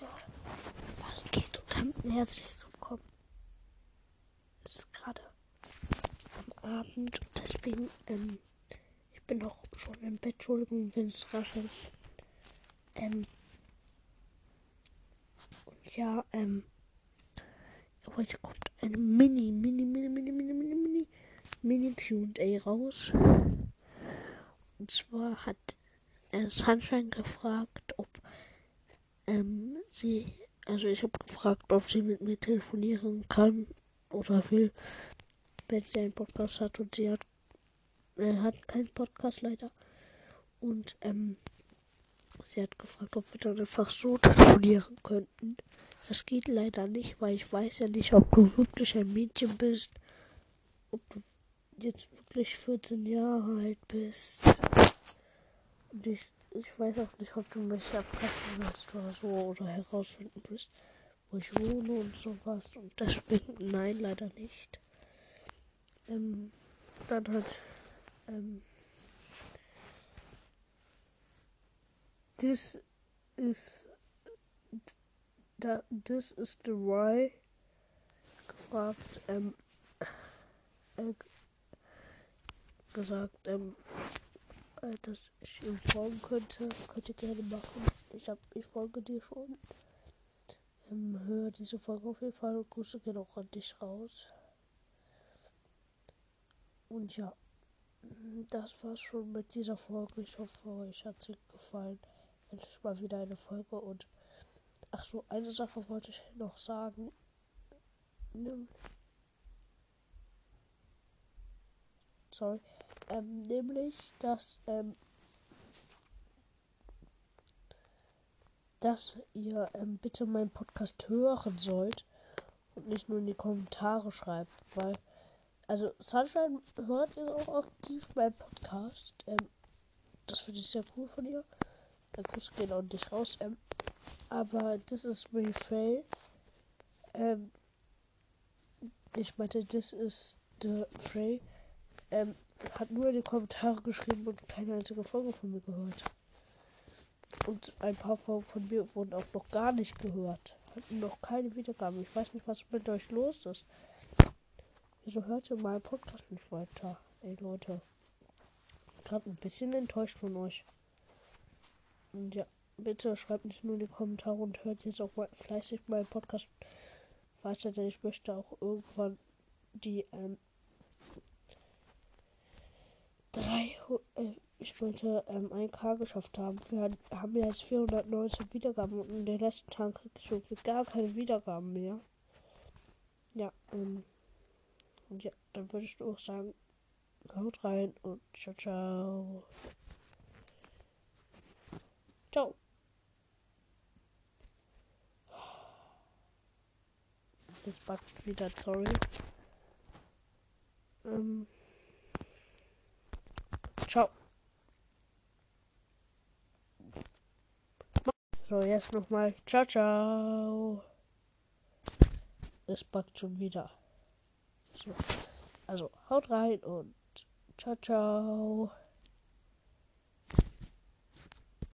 Leute, was geht und damit herzlich willkommen. Es ist gerade am Abend und deswegen, ähm, ich bin noch schon im Bett, Entschuldigung, wenn es raschelt. Ähm, und ja, ähm, heute kommt eine Mini, Mini, Mini, Mini, Mini, Mini, Mini, Mini QA raus. Und zwar hat äh, Sunshine gefragt, ob ähm, sie, also ich habe gefragt, ob sie mit mir telefonieren kann oder will, wenn sie einen Podcast hat und sie hat, äh, hat keinen Podcast leider. Und ähm, sie hat gefragt, ob wir dann einfach so telefonieren könnten. Das geht leider nicht, weil ich weiß ja nicht, ob du wirklich ein Mädchen bist, ob du jetzt wirklich 14 Jahre alt bist. Und ich ich weiß auch nicht, ob du mich erpressen willst oder so oder herausfinden willst, wo ich wohne und sowas. Und deswegen nein, leider nicht. Ähm, dann hat, ähm, this is, da, this is the why gefragt, ähm, äh, gesagt, ähm, äh, dass ich ihm folgen könnte, könnt ihr gerne machen. Ich hab, ich folge dir schon. Ähm, höre diese Folge auf jeden Fall. Grüße gehen auch an dich raus. Und ja, das war's schon mit dieser Folge. Ich hoffe, euch hat sie gefallen. Endlich mal wieder eine Folge und ach so, eine Sache wollte ich noch sagen. Sorry. Ähm, nämlich, dass, ähm, dass ihr ähm, bitte meinen Podcast hören sollt und nicht nur in die Kommentare schreibt, weil, also Sunshine hört ihr auch aktiv meinen Podcast. Ähm, das finde ich sehr cool von ihr. Der Kuss geht auch nicht raus. Ähm, aber das ist mir fail. Ähm, ich meinte, das ist the Frey. Ähm, hat nur in die Kommentare geschrieben und keine einzige Folge von mir gehört. Und ein paar Folgen von mir wurden auch noch gar nicht gehört. Hatten noch keine Wiedergaben. Ich weiß nicht, was mit euch los ist. Wieso hört ihr meinen Podcast nicht weiter? Ey Leute. Gerade ein bisschen enttäuscht von euch. Und ja, bitte schreibt nicht nur in die Kommentare und hört jetzt auch mal fleißig meinen Podcast weiter, denn ich möchte auch irgendwann die ähm, drei, äh, ich wollte ähm, 1K geschafft haben. Wir haben jetzt 419 Wiedergaben und in den letzten Tagen kriege ich schon gar keine Wiedergaben mehr. Ja, ähm, und ja, dann würde ich auch sagen, haut rein und ciao, ciao. Ciao. Das backt wieder, sorry. Ähm. Ciao. So, jetzt nochmal. Ciao, ciao. Es backt schon wieder. So. Also, haut rein und ciao, ciao.